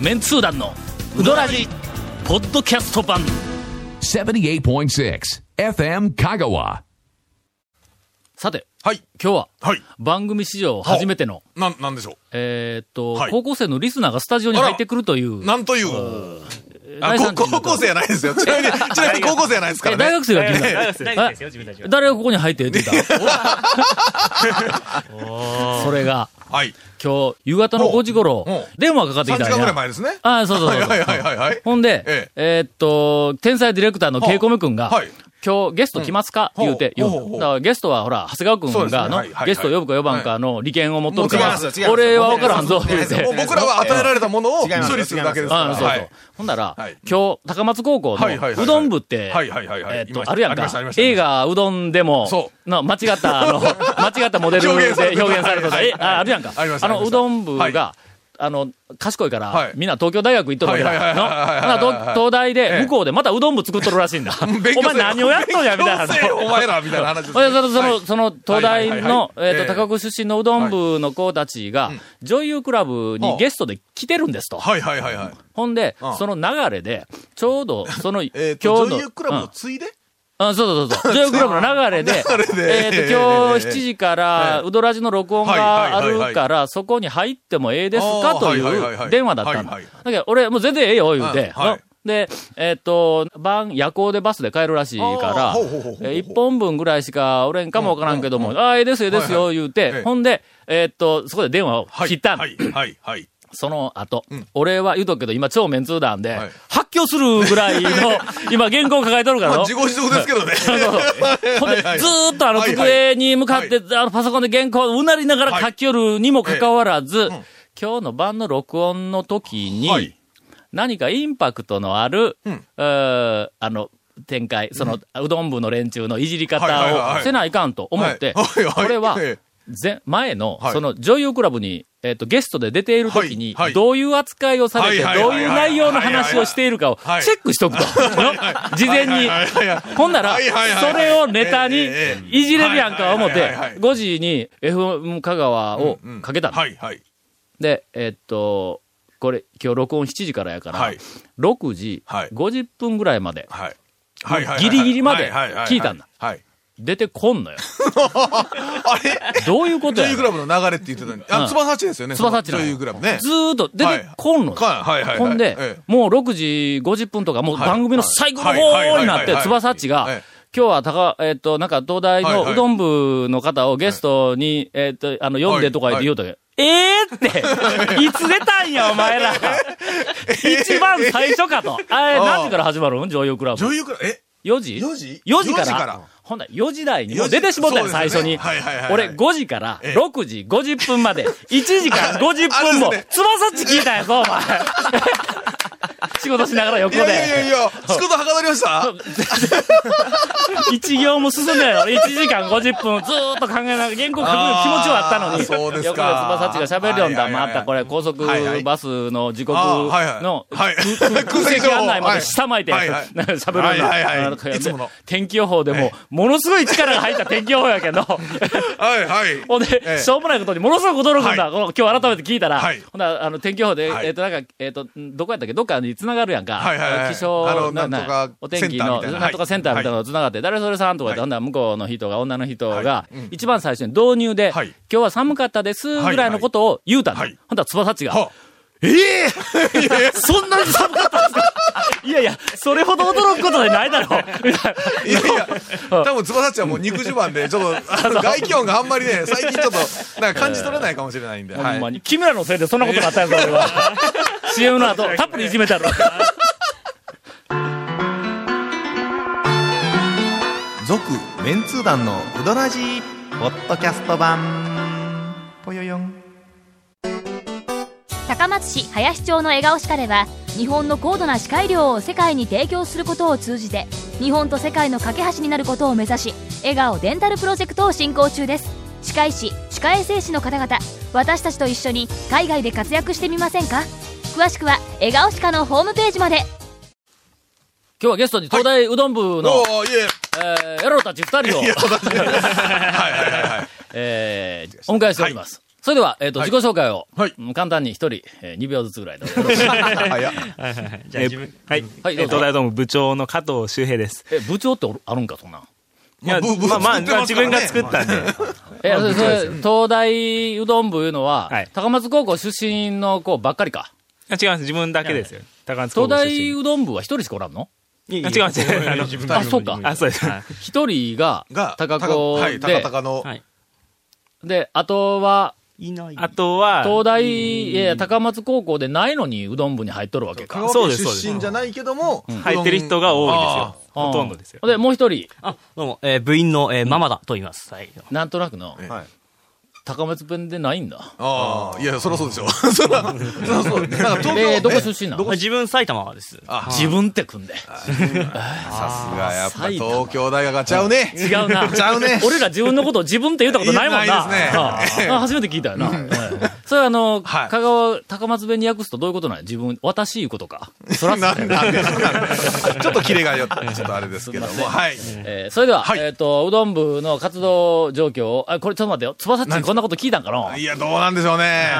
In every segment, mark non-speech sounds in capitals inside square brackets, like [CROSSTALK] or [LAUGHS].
メンツー団のウドラジポッドキャスト版78.6 FM Kagawa. さてはい。今日ははい。番組史上初めてのなん、なんでしょえーっと、はい高校生のリスナーがスタジオに入ってくるというう。なんという。高校生じゃないですよ。ちなみに、[LAUGHS] ちなみに高校生じゃないですからね。え大学生が君だええ大学生ですよ、自分たちは。誰がここに入ってって言った？[LAUGHS] それが、はい。今日、夕方の5時頃電話かかって3きたんや。時間ぐらい前ですね。ああ、そうそうそうそう。はいはいはいはい。ほんで、ええーっと、天才ディレクターのケイコメ君が、はい。今日ゲスト来ますか、うん。言うて、言う。ほうほうほう。だからゲストはほら、長谷川君がの、ね。はいはいゲスト呼ぶか呼ばんかの利権を持っとるから俺は分からんぞ、言うて。僕らは与えられたものを処理するだけですから。あそうそう。はい。ほんなら、はい。今日、高松高校はいはいはいはい。うどん部って、えーっと、あるやんか。映画うどんでもそ、の間違った、あの、[LAUGHS] 間違ったモデルで表現されてた表現されてた、はいえ、ああるやんか。あの、うどん部はい。が、あの、賢いから、はい。みんな東京大学行っとるわけだ。の？東大で、ええ。向こうでまたうどん部作っとるらしいんだ。[LAUGHS] お前何をやっとんや、みたいな。[LAUGHS] お前ら、みたいな話その、その、東大の、はいえっと、ええ。高岡出身のうどん部の子たちが、女優クラブにゲストで来てるんですと。はいはいはいはい。ほんでうん、その流れで、ちょうど、その、えっと、今日の、女優クラブうんのついで？あ、そうそうそうそう。[LAUGHS] 女優クラブの流れで、流れで。えっ、と、今日7時から、ええうどらじの録音があるから、そこに入ってもええですかというはい電話だったんだ。だけど、俺、もう全然ええよ、言うて。で、えっ、と、晩、夜行でバスで帰るらしいから一本分ぐらいしかおれんかもわからんけども、ああ、ええですよ、ええですよ、言うて、ええほんで、えっ、と、そこで電話をはい。切ったんだはいはいはい。その後、ん。俺は言うとくけど、今超メンツー団で、はい。発狂するぐらいの、[LAUGHS] 今原稿抱えとるからの。まあ、自業自得ですけどね。[LAUGHS] ほんで、はいずーっとあのはいはい机に向かって、あのパソコンで原稿をうなりながら書き寄るにもかかわらず、今日の晩の録音の時に、はい。何かインパクトのある、うん。えーあの、展開、その、うどん部の連中のいじりはいはいはい方はい。をせないかんと思って、はいはい。これはええ、前、前の、はい。その女優クラブに、えっ、と、ゲストで出ている時に、はいはい。どういう扱いをされて、どういう内容の話をしているかをはいチェックしとくと。の [LAUGHS] 事前に。ほんなら、それをネタにいじれるやんか思ってはいはいはいはい、5時に FM 香川をうんかけたの。で、えっと、これ、今日録音7時からやから、はい。6時はい。50分ぐらいまで。ギリギリまで聞いたんだ。はい。出てこんのよ。[LAUGHS] あれ？どういうことや？女優クラブの流れって言ってたのに。あ、うん。つばさちですよね。つばさち女優クラブね。ずーっと出てこんのよ。はい。はい。ほんで、ええ。もう6時50分とか、もうはい。番組の最後の方になって、つばさっちがええ、今日は高、えっ、と、なんか東大はい。はい。うのどん部の方をゲストに、えっ、と、あの、読んでとか言って言うとけ、ええーって、[LAUGHS] いつ出たんや、お前ら。一番最初かと。あれ、何時から始まるん？女優クラブ。女優クラブ、え？4時？4時 ?4 時から？4時からほんなら4時台にもう出てしもったよ、最初に。俺5時からええ6時50分まで、1時間50分もあ [LAUGHS] あれですね、つばさっち聞いたんやぞ、お前。[LAUGHS] 仕事しながら横いやいやいやで。いや、[LAUGHS] 仕事はかどりました？[LAUGHS] 一行も進んでないの。1時間50分ずーっと考えながら、原稿書く気持ちはあったのに。そうですか。横でつばさっちが喋るよんだ。はいはいはいまた。これ高速バスの時刻のはい。空空席案内まで下巻いて喋るような天気予報でも、ものすごい力が入った天気予報やけど、はいはい。ほんで、ええ。しょうもないことにものすごく驚くんだ。今日改めて聞いたら、はい。ほんならあの、天気予報で、はい。えっ、と、なんか、えっ、と、どこやったっけ？どっかに繋がるやんか。はいはいはい。気象なんとかお天気の、な。なんとかセンターみたいなのが繋がって、誰それさんとか言って、は向こうの人が、女の人が、一番最初に導入で、はい。今日は寒かったです、ぐらいのことを言うたの。はい。ほんなら、つばさっちが、はええ [LAUGHS] そんなに寒かったんですか？いやいや、それほど驚くことでないだろう。いやいや、多分つばさちはもう肉襦袢で、ちょっと、あの外気温があんまりね、最近ちょっと、なんか感じ取れないかもしれないんで。はいほんまに。君らのせいでそんなことになったんやぞ、俺は。CM の後、たっぷりいじめたろ。続、メンツー団のうどらじポッドキャスト版。ぽよよん。高松市林町の笑顔歯科では日本の高度な歯科医療を世界に提供することを通じて日本と世界の架け橋になることを目指し笑顔デンタルプロジェクトを進行中です。歯科医師歯科衛生士の方々私たちと一緒に海外で活躍してみませんか？詳しくは笑顔歯科のホームページまで。今日はゲストに東大うどん部の、おー、いえ、えー、野郎たち二人を、はいはいはいはい。[LAUGHS] えー、お迎えしております。それでは、えっ、と、はい自己紹介を、はいうん簡単に一人、えー、2秒ずつぐらいで。[LAUGHS] 早っじゃあ自分、はい。はいえー東大ドーム部長の加藤周平です。え、部長ってあるんか、そんなん。いや、まあまあまあ、自分が作ったんで。え、それそれ東大うどん部いうのは、はい高松高校出身の子ばっかりか？あ違います。自分だけですよ。高松高東大校出身。うどん部は一人しかおらんの？あ違います。あのあ、そうか。あ、そうです。一人がが、高校はい、で、高高の、はいで、あとは、いない。あとは、東大、いや高松高校でないのにうどん部に入っとるわけか。そうですそうです。出身じゃないけども、入ってる人が多いですよ。ほとんどですよ。で、もう一人、あ、どうも、えー部員の、えーママだと言います。はい。なんとなくの、はい高松弁でないんだ。ああ、いや、そりゃそうでしょ。[LAUGHS] そりゃ、そりゃそう。なんか東京で、どこえ出身なの？まあ自分埼玉です。自分って組んで。さすが、やっぱ東京大学がちゃうね。違うな。[LAUGHS] ちゃうね俺ら自分のことを自分って言ったことないもんな。ないですねああ初めて聞いたよな。は [LAUGHS] いそれはあの、はい香川、高松弁に訳すとどういうことなの自分、私いうことか？そらなんで、なんで [LAUGHS] ちょっとキレがよって、ちょっとあれですけども、はい。えーそれでは、はいえっ、と、うどん部の活動状況を、あ、これちょっと待ってよ。つばさっちにこんなこと聞いたんかな？いや、どうなんでしょうね。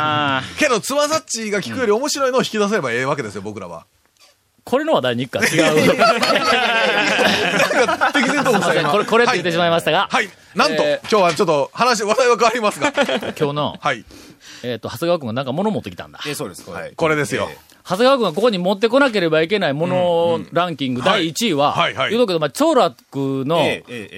けど、つばさっちが聞くより面白いのを引き出せればええわけですよ、僕らは。これの話題に行くか違う。[LAUGHS] 適然ともすいませんこれ、これって言ってしまいましたが、はい。なんと、え今日はちょっと話、話題は変わりますが。[LAUGHS] 今日の、はい。えっ、と、長谷川くんがなんか物持ってきたんだ。えそうです。はい。これですよ。長谷川くんがここに持ってこなければいけないものランキング第1位は、はいはいはい言うとくけど、まあ、長楽の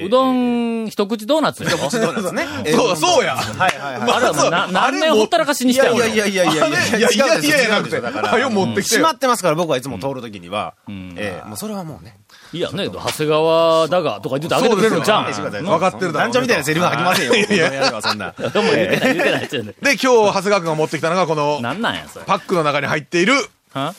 うどん一口ドーナツよ。[LAUGHS] そうですね。そう、そうや。はいはいはい。あれはもうな何年ほったらかしにいしたよ。やいやいやいやいやいやいやいやいやいやいやなくて。だから。はよ、持ってきて閉。まってますから、僕はいつも通るときには。ええ、もうそれはもうね。いや、ね、長谷川だが、とか言ってあげてくれるのじゃん。そうですよの分かってるだろ団長みたいなセリフは吐きませんよ。いやいやいや、そんな。どうも言ってない、言ってない。で、今日、長谷川君が持ってきたのが、この、なんなんや、それ。パックの中に入っている、Huh?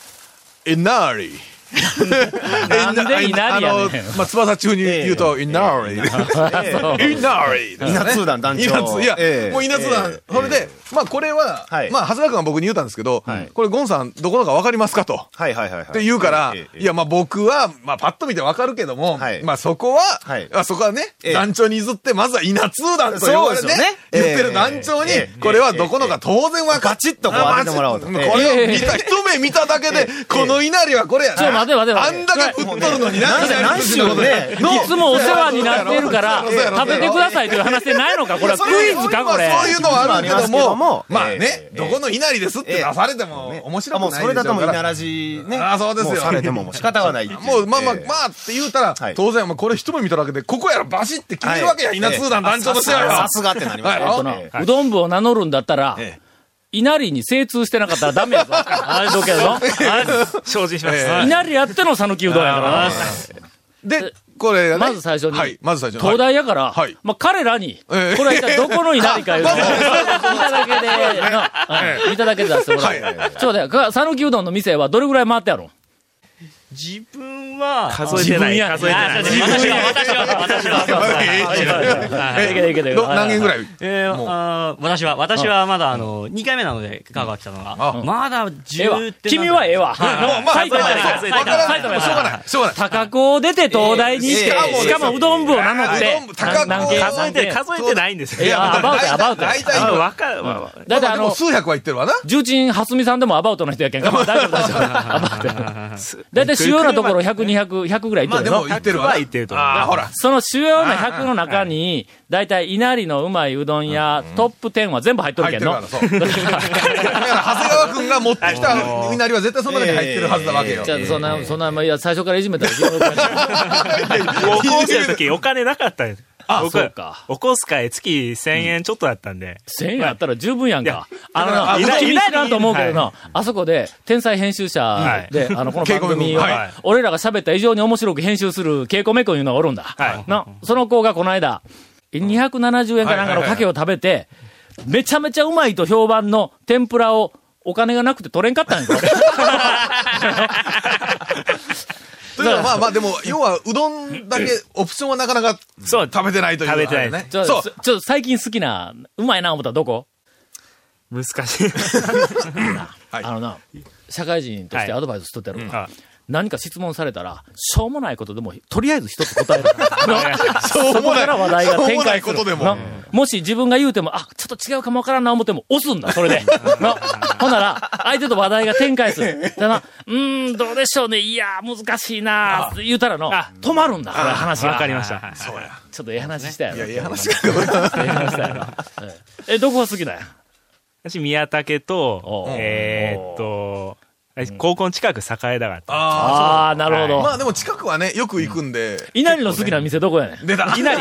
Inari. [LAUGHS] なんでイナリやねん。あの、まあ、翼中に言うと、エナーリ。そうエナーリ。稲通 [LAUGHS] 団団長。いや、ええ。もう稲津団。それで、まあ、これは、はい。まあ、長谷川君が僕に言ったんですけどはい、これ、ゴンさん、どこのか分かりますかと。はいはいはいはい。って言うから、いや、まあ僕は、まあパッと見てわかるけども、はい。まあそこは、はい。あそこはね、ええ。団長に譲って、まずは稲通団と呼ばれて、そうですよね。言ってる団長にええ、これはどこのか当然わかバチッとこう当ててもらおうと。これを見た、[LAUGHS] 一目見ただけで、この稲荷はこれや待て待て待てあんだけ振っとるのにな、何何しろねのいつもお世話になっているから、食べてくださいという話でないのかこれはクイズかこれ。そういうのはあるけどもも、まあえねえ、どこの稲荷ですって出されても面白くないでしょもうそれだともう稲ららじね。あそうですよもされてももう仕方がないもう、まあまあ、ええまあって言うたらはい、当然、まあこれ一目見ただけで、ここやろ、バシって決めるわけや、稲通団団長としてはよ。さすがってなりますはいえっとなえうどん部を名乗るんだったら、え稲荷に精通してなかったらダメやぞ。[LAUGHS] あれどけどの？あれ？精進します。え稲荷やっての讃岐うどんやからな。で、これがね。まず最初にはい、まず最初に。東大やから、はいまあ彼らに、ええこれは一体どこの稲荷かいうのを、[LAUGHS] 見ただけで、見ただけで出してもらう。はいちょっと待ってか、讃岐うどんの店はどれぐらい回ってやろ自分は、数えてない。数えてない。自分や私は、私は、私は。何件ぐらいえ私は、私はまだ、あの、2回目なので、香川来たのがあ。まだええわ10。点。君はええわ。はいまあ、埼玉や数えてないわかい。埼玉やしょうがない。しょうがない。高校を出て東大に行って、ええしかもうどん部を名乗って何件数えて、数えてないんですよ。いやアバウトアバウト大体、わかる。だってあの、数百は言ってるわな。重鎮はすみさんでもアバウトの人やけんか。まあ大丈夫大丈夫。アバウト。だいたい主要なところ100、200、100ぐらいいってるの？まあでも。言ってるわな。は言ってるとほら。その主要な100の中に、だいたい稲荷のうまいうどんやトップ10は全部入っとるけんの。入ってるから、そう。だから、長谷川くんが持ってきた稲荷は絶対その中に入ってるはずなわけよ。じゃあ、そんな、そんな、まあいや、最初からいじめたら [LAUGHS] 高校生の時お金なかったんです。あ、僕そうか。お小遣い月1000円ちょっとだったんで。1000円あったら十分やんか。あのな、あ稲荷稲荷知らんと思うけどな、あそこで、天才編集者で、あの、この番組をはい、俺らが喋ったら異常に面白く編集する、ケイコメ君いうのがおるんだ。はいな、その子がこの間、270円かなんかのかけを食べて、めちゃめちゃうまいと評判の天ぷらを、お金がなくて取れんかったんや。[LAUGHS] というのは、まあまあ、でも、要は、うどんだけ、オプションはなかなかそう。食べてないという。食べてない。あれね。ちょ、そう。ちょ、ちょ最近好きな、うまいな思ったらどこ？難しい。[LAUGHS] [LAUGHS] はい。あのな、社会人としてはいアドバイスしとってやるから、あ何か質問されたら、しょうもないことでも、とりあえず一つ答える。[LAUGHS] しょうもない。そこから話題が展開する。もないことでもなもし自分が言うても、あ、ちょっと違うかもわからんな思っても、押すんだ、それで。のほんなら、相手と話題が展開する。だな、うーん、どうでしょうね、いや、難しいなって言うたらの、止まるんだ、これ話が。わかりました。そうや。ちょっとええ話したやろ。いや、え。え話したやろ。ええ、どこが好きなんや？私、宮武とお、えーっと、高校の近く栄田があった。あああ、なるほあ。ど。まあでも近くはね、よく行くんで。稲荷の好きな店どこやねん？出た。いなり。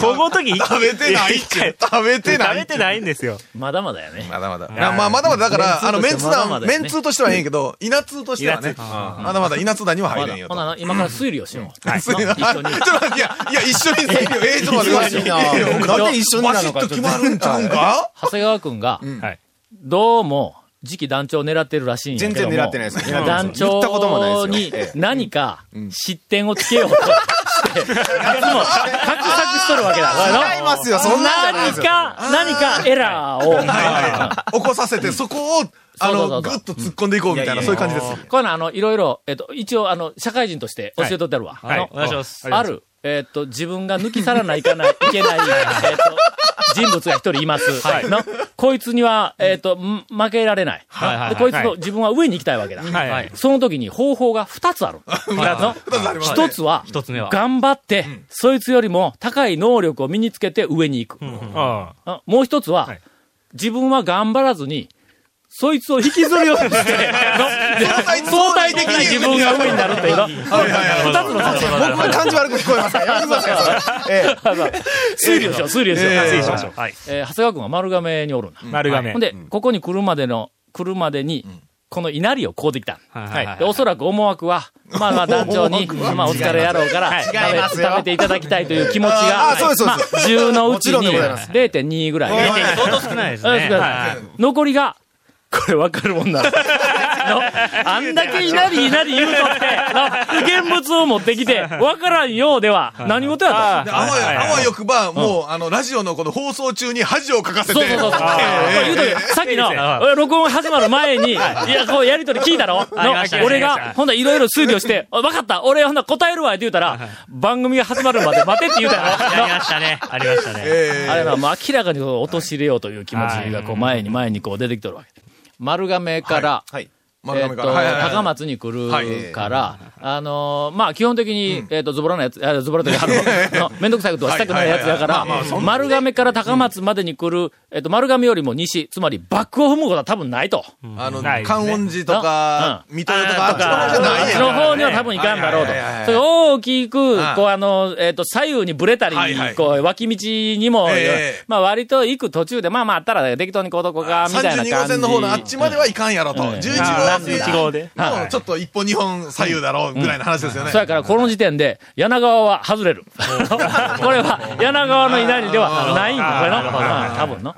高校の時食べてない。食べてない。[LAUGHS] 食べてないんですよ。まだまだやね。まだまだ。いやまあまだまだだから、あの、メンツメンツとしてまだま団、メンツとしてはええけど、稲通としてはねまだまだ稲通団には入れんよほなな、今から推理をしよう。すいませんの一緒にちょっと待って、いや、いや、一緒にするよ。ええ、ちょっと待ってください。いやいやなんで一緒になるのかバシッと決まるんちゃうんか？長谷川くんが、はい。どうも、次期団長を狙ってるらしいんやけども。全然狙ってないですよ団長に何か失点をつけようとして、いつも画策しとるわけだ。違いますよそんな何か、何かエラーを。はいはい。起こさせて、そこを、あの、ぐっと突っ込んでいこうみたいな、そういう感じです。こういうのあの、いろいろ、えっと、一応あの、社会人として教えとってるわ。はいあのお願いします。ある、えっと、自分が抜き去らないかない、いけない、えっと、人物が一人います。はい。のこいつには、えっと、ん負けられない。はいはいで、こいつはい。と自分は上に行きたいわけだ。はい。はい。その時に方法が二つある。[LAUGHS] の一つは、一つ目は。頑張って、そいつよりも高い能力を身につけて上に行く。もう一つは、はい。自分は頑張らずに、そいつを引きずるようにして、[LAUGHS] 相対的に自分が上になるっていうの。はいはいはい。二つの作戦僕は感じ悪く聞こえますから。やめてくださいよ、それ。ええ。推理をしよう、推理をしよう。ええ失礼しましょう。はい。えー長谷川君は丸亀におるんだ。丸亀ほん。で、ここに来るまでの、来るまでに、この稲荷を買うてきた。はいで、おそらく思惑は、まあまあ団長に、まあお疲れやろうから、食べ違います食べていただきたいという気持ちが、あそうですそうですまあ10のうちにでござい0.2ぐらい。相当少ないですね。うん少ないはい残りが、これ分かるもんな。[LAUGHS] のあんだけ稲荷稲荷言うとって、の現物を持ってきて、分からんようでは、何事やと。であわよくば、もう、あの、ラジオのこの放送中に恥をかかせて。そうそうそう言う。とけさっきの録音始まる前に、いや、こうやりとり聞いたろ。ありましたの俺がほんだいろいろ推理をして、[LAUGHS] わかった。俺ほんだ答えるわって言うたら、番組が始まるまで待てって言うたやりやましたね。ありましたね。あれな、もう明らかにこう陥れようという気持ちがこう前に前にこう出てきとるわけ。丸亀から、はい。はい亀っと、から。はいはいはい。高松に来るから、あのー、まあ、基本的に、えっと、ズボラなやつ、あズボラというか、あの、[LAUGHS] のめんどくさいことはしたくないやつやから丸亀から高松までに来る、えっと、丸亀よりも西、つまりバックを踏むことは多分ないと。あの、観音寺とか、うん。水戸とか、あっちの方じゃないあっちの方には多分行かんだろうと。それ大きくは、いこう、あの、えっと、左右にぶれたりこう、脇道にもええ、まあ、割と行く途中で、まあまあ、あったら適当にこうとこか、みたいな感じ。32号線の方のあっちまではいかんやろと。うん。11あ号11号で。の、ちょっと一本二本左右だろうぐらいの話ですよね。そやから、この時点で、柳川は外れる。[LAUGHS] これは、柳川の稲荷ではないんだ、これの。多分の。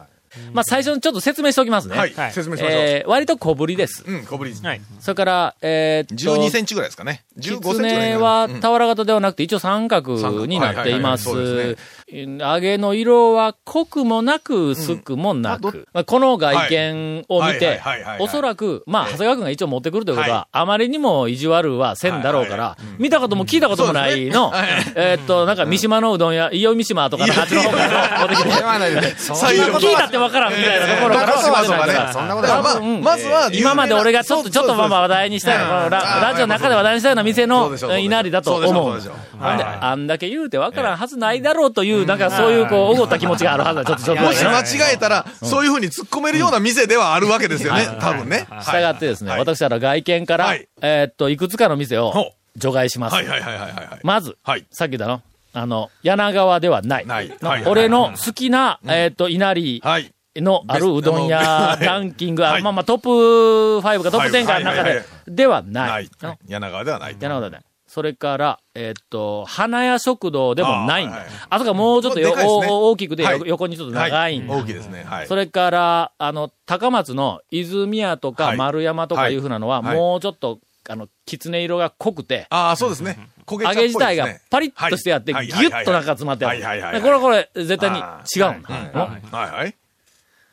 まあ、最初にちょっと説明しておきますね。はい。はい。説明しましょう。えー、割と小ぶりです。うん、小ぶり。はい。それから、えーっと、12センチぐらいですかね。15センチぐらい狐。はうん俵型ではなくて一応三角になっています。はいはいはいはい。揚げの色は濃くもなく薄くもなく、まあこの外見を見はい。ておそらく、まあ、長谷川君が一応持ってくるということは、あまりにも意地悪はせんだろうから、見たことも聞いたこともないの、[LAUGHS] えーっと、なんか三島のうどん屋、伊予三島とかのあっちの方から持ってきて、聞いたってわからんみたいなところからそんなことはねそんなことまあ、うんまずは、今まで俺がちょっと、ちょっとまあまあ話題にしたような、ララジオの中で話題にしたような店の稲荷だと思う。あんだけ言うてわからんはずないだろうという、なんかそういう、こう、おごった気持ちがあるはずだ。ちょっと、ちょっと。もし間違えたら、そういうふうに突っ込めるような店ではあるわけですよね、多分ね。したがってですね、はい私は外見から、はいえーっと、いくつかの店を除外します。はいはいはいはい。まず、はい。さっき言ったの、あの、柳川ではない。ない俺の好きな、えーっと、稲荷はい。のあるうどん屋はいランキング、はい。まあまあトップ5かトップ10かの中でではなない。い。。柳川ではない。柳川ではない。それから、えーっと、花屋食堂でもないんだ。あそこはもうちょっとよ、大きくて、よはい。横にちょっと長いんだ。大きいですね。はい。それから、あの、高松の泉屋とかはい。丸山とかい。うふうなのは、はい。もうちょっと、あの、狐色が濃くて、ああ、そうですね。焦げ揚げ自体がパリッとしてあって、ギはい。ュッと中が詰まってある。これはこれ、絶対に違うんだ。はい。はい。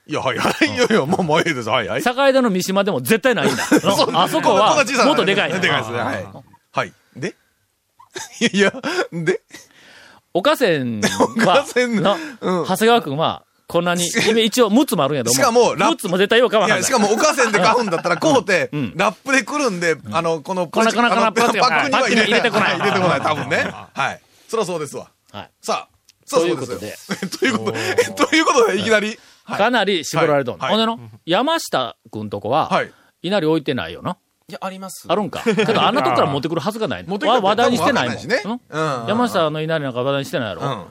いや、はいはい。いやいや、もうもういいです。はいはい。境田の三島でも絶対ないんだ。[LAUGHS] あそこは、もっとでかいでかいですね。はい。はい。で？[LAUGHS] いやで？岡線はの、うん長谷川くんは、こんなに、今一応6つもあるんやどしかもラップ6つも絶対ようかわない。しかも、おかせんで買うんだったら、こうてん、ラップで来るんで、あの、この、パックには入れてこないは入れてこない、多分ね。はい。そりゃそうですわ。はいさあ、そうそうというですよ。ということで、[LAUGHS] ということで、いきなり。はいかなり絞られとんの。はいほんでの、山下くんとこは、はい。稲荷置いてないよな。いや、あります。あるんか。けど、あんなとこから持ってくるはずがないの。[LAUGHS] 持って話題にしてないもん。ねうんうん山下の稲荷なんか話題にしてないやろ。うん。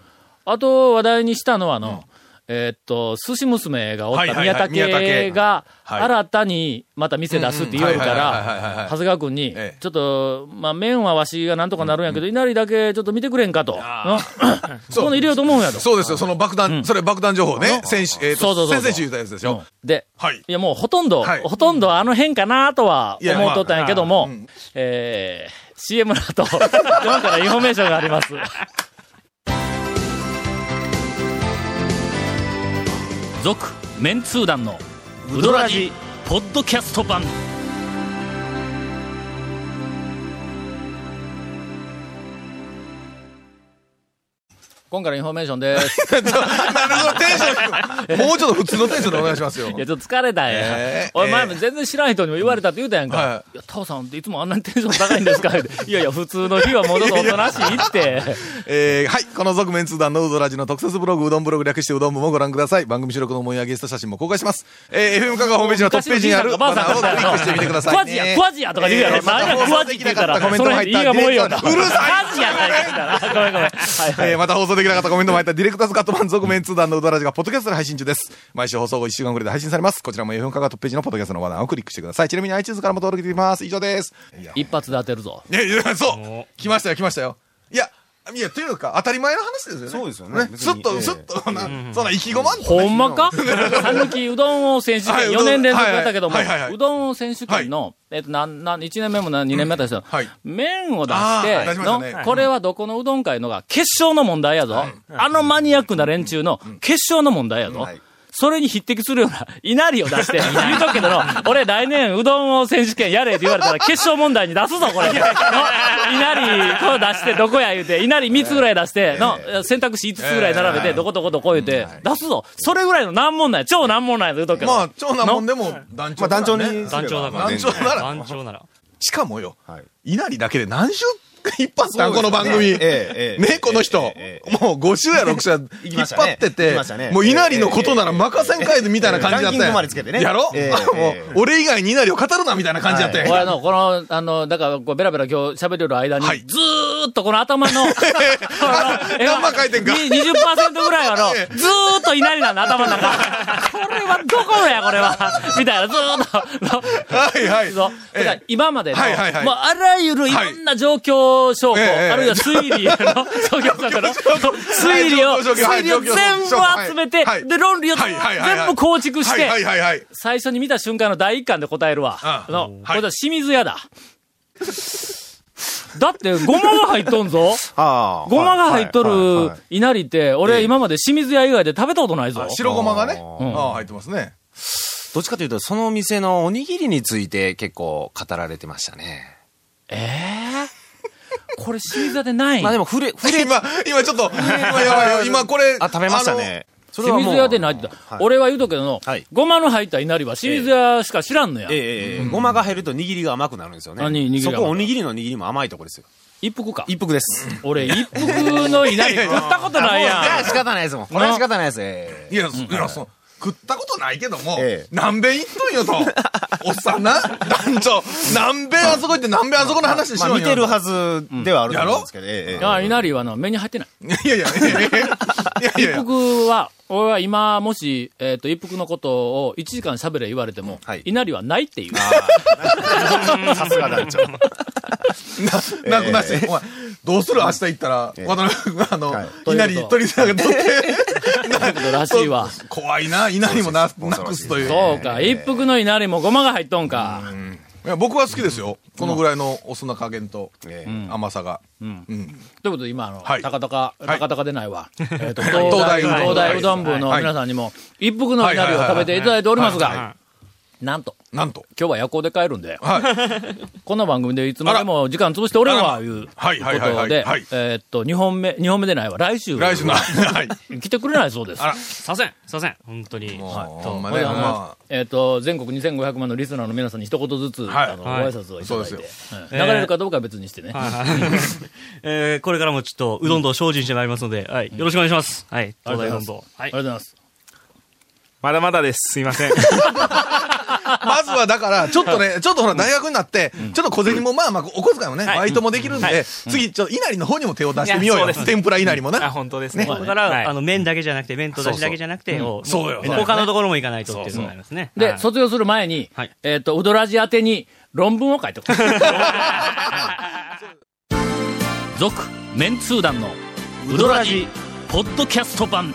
あと、話題にしたのはあの、えーっと、寿司娘がおった宮武が、はい。新たにまた店出すって言うかうんうんはいはいはいはいはい。ら、長谷川君にええ、ちょっと、まあ、麺はわしがなんとかなるんやけど、稲荷だけちょっと見てくれんかと。の？[LAUGHS] そこに入れようと思うんやと。そう。ですよ、その爆弾、それ爆弾情報ね。先週、えっと、先々週言ったやつでしょ。うん。で、はい。いやもうほとんど、はい。ほとんどあの辺かなとは思っとったんやけども、えー、CM の後、[LAUGHS] 今からインフォメーションがあります。続、メンツー団の、ウドラジ、ポッドキャスト版。今からインフォメーションです。[LAUGHS] テンションもうちょっと普通のテンションでお願いしますよ。いや、ちょっと疲れたんや。えー俺前えも全然知らん人にも言われたって言うたやんか。はいい、や、タオさんっていつもあんなにテンション高いんですか？[LAUGHS] いやいや、普通の日はもうちょっとおとなしいって。えーはい。この続面通談のうどらじの特設ブログ、うどんブログ略してうどん部もご覧ください。番組収録の模様やゲスト写真も公開します。えー、FM 香川ホームページのトップページにあるバナーをクリックしてみてください、クワジや、クワジやとか言うやろ。えー何や、クワジら、コメントも入ったその辺いいがもういいよな。うるさいクワジかみたいな。ごめんごめん。はいはい。えーまた放送できなかったコメントも入ったディレクターズカット版続面通談のうどらじがポッドキャストで配信中です。毎週放送後1週間くらいで配信されます。こちらも FM 香川トップページのポッドキャストのバナーをクリックしてください。ちなみに iTunes からも登録できます。以上です。一発で当てるぞ。いやいや、そう。来ましたよ、来ましたよ。いや、いや、というか、当たり前の話ですよね。そうですよね。すっと、ええ。すっと、なそんな意気込まんとほんまか？[LAUGHS] さぬきうどん王選手権はいう4年連続やったけどもうどん王選手権の、えっと、なん、なん、1年目もな2年目だったですよはい。麺を出し、てましたね、これはどこのうどん会のが決勝の問題やぞ。あのマニアックな連中の決勝の問題やぞ。はい。それに匹敵するような、稲荷を出して、言うとくけどの、俺来年うどん王選手権やれって言われたら決勝問題に出すぞ、これ。の稲荷、こう出して、どこや言うて、稲荷3つぐらい出して、の、選択肢5つぐらい並べて、どことことこう言うて、出すぞ。それぐらいの難問なんや。超難問なんや、言うとくけど。まあ、長男もんでも団長まあ、団長に。団長だから団長なら、団長なら。しかもよ、はい稲荷だけで何週 [LAUGHS] 一発だ、この番組。[LAUGHS] ね、この人。え。もう5週や6週引っ張っててもう稲荷のことなら任せんかいみたいな感じだったや。んまでつけてね。やろもええう、俺以外に稲荷を語るなみたいな感じだったや。ん俺あの、この、あの、だから、こう、ベラベラ今日喋ってる間に、はい。ずーっとこの頭の、[LAUGHS] 何万回転かに20%ぐらいはの、えずーっと稲荷なんだ、頭の中。これはどこのや、これは。みたいな、ずーっと。のはいはい。今までの、もうあらゆるいろんな状況証拠、ええあるいは推理の、状況証拠の、推理を、推理を全部集めて、はいで、論理をはいはいはいはい全部構築して、はいはいはいはい。最初に見た瞬間の第一感で答えるわ。あの、はいこれは清水屋だ。だって、ごまが入っとんぞ。[LAUGHS] ごまが入っとはいはいるはい稲荷って、俺今まで清水屋以外で食べたことないぞ。白ごまがね。入ってますね。どっちかというと、その店のおにぎりについて結構語られてましたね。ええこれ清水屋でない。まあでも、触れ、触れ、今、今ちょっと、[LAUGHS] 今やばいよ。今これ。あ、食べましたね。それは清水屋でないってはい俺は言うとくけどの、はいごまの入った稲荷は清水屋しか知らんのや。ええええごまが入ると握りが甘くなるんですよね。そこおにぎりの握りも甘いとこですよ。一服か。一服です。俺、一服の稲荷食ったことないやん。じゃあ仕方ないですもん。これは仕方ないです。ええいや、いや、そう。食ったことないけどもええ、何べん行っとんよと。おっさんな、団長、何べんあそこ行って何べんあそこの話しまあろんよ。見てるはずではあると思うんですけど、ええええあ稲荷はの、目に入ってない。いやいや、いやいやいやいやい一や。服は、俺は今、もし、えっ、と、一服のことを1時間喋れ言われても、はい稲荷はないっていう。さすが団長。な、なくなして、お前、どうする？明日行ったら、ええ渡辺君があのはい、稲荷取り下げ取って、らしいわ。[LAUGHS] 怖いな、稲荷もな、なくすという。そうか、一服の稲荷もごまが入っとんか。いや僕は好きですよ。このぐらいのお酢の加減とえ甘さが。ということで、今、あの、はい。高々、はい。高々でないわ。[LAUGHS] えっと、東東大、大うどん部のはい。皆さんにも、一服の稲荷を食べていただいておりますがなんと、なんと。今日は夜行で帰るんで、はい。[LAUGHS] この番組でいつまでも時間潰しておれんわ、いうこはいはいはいはとでいはい、えーっと、2本目、二本目でないわ、来週。来週の、[LAUGHS] はい。来てくれないそうです。あらすいません、すいません。本当に。もう、はいえっ、と、全国2500万のリスナーの皆さんに一言ずつ、はいあの、はいご挨拶をいただいて、そうですうん流れるかどうかは別にしてね。はいはいえーこれからもちょっと、うどんどん精進してまいりますので、はい。よろしくお願いします。はい。ありがとうございます。東大うどんどん。はいありが。とうございます。まだまだです。すいません。[LAUGHS] あ、まずはだから、ちょっとね、ちょっとほら、大学になって、ちょっと小銭もまあまあ、お小遣いもね、はい。バイトもできるんはい。で、次、ちょっと稲荷の方にも手を出してみようよ。いやそうです。天ぷら稲荷もあ、な。本当ですね。ここから、はい。あの、麺だけじゃなくて、麺と出汁だけじゃなくて、おそうよ。他のところも行かないとっていうのがありますね。で、はい。卒業する前に、はい。えっ、と、ウドラジ宛てに論文を書いておく。[LAUGHS] 続、メンツー団のウドラジ、ポッドキャスト版。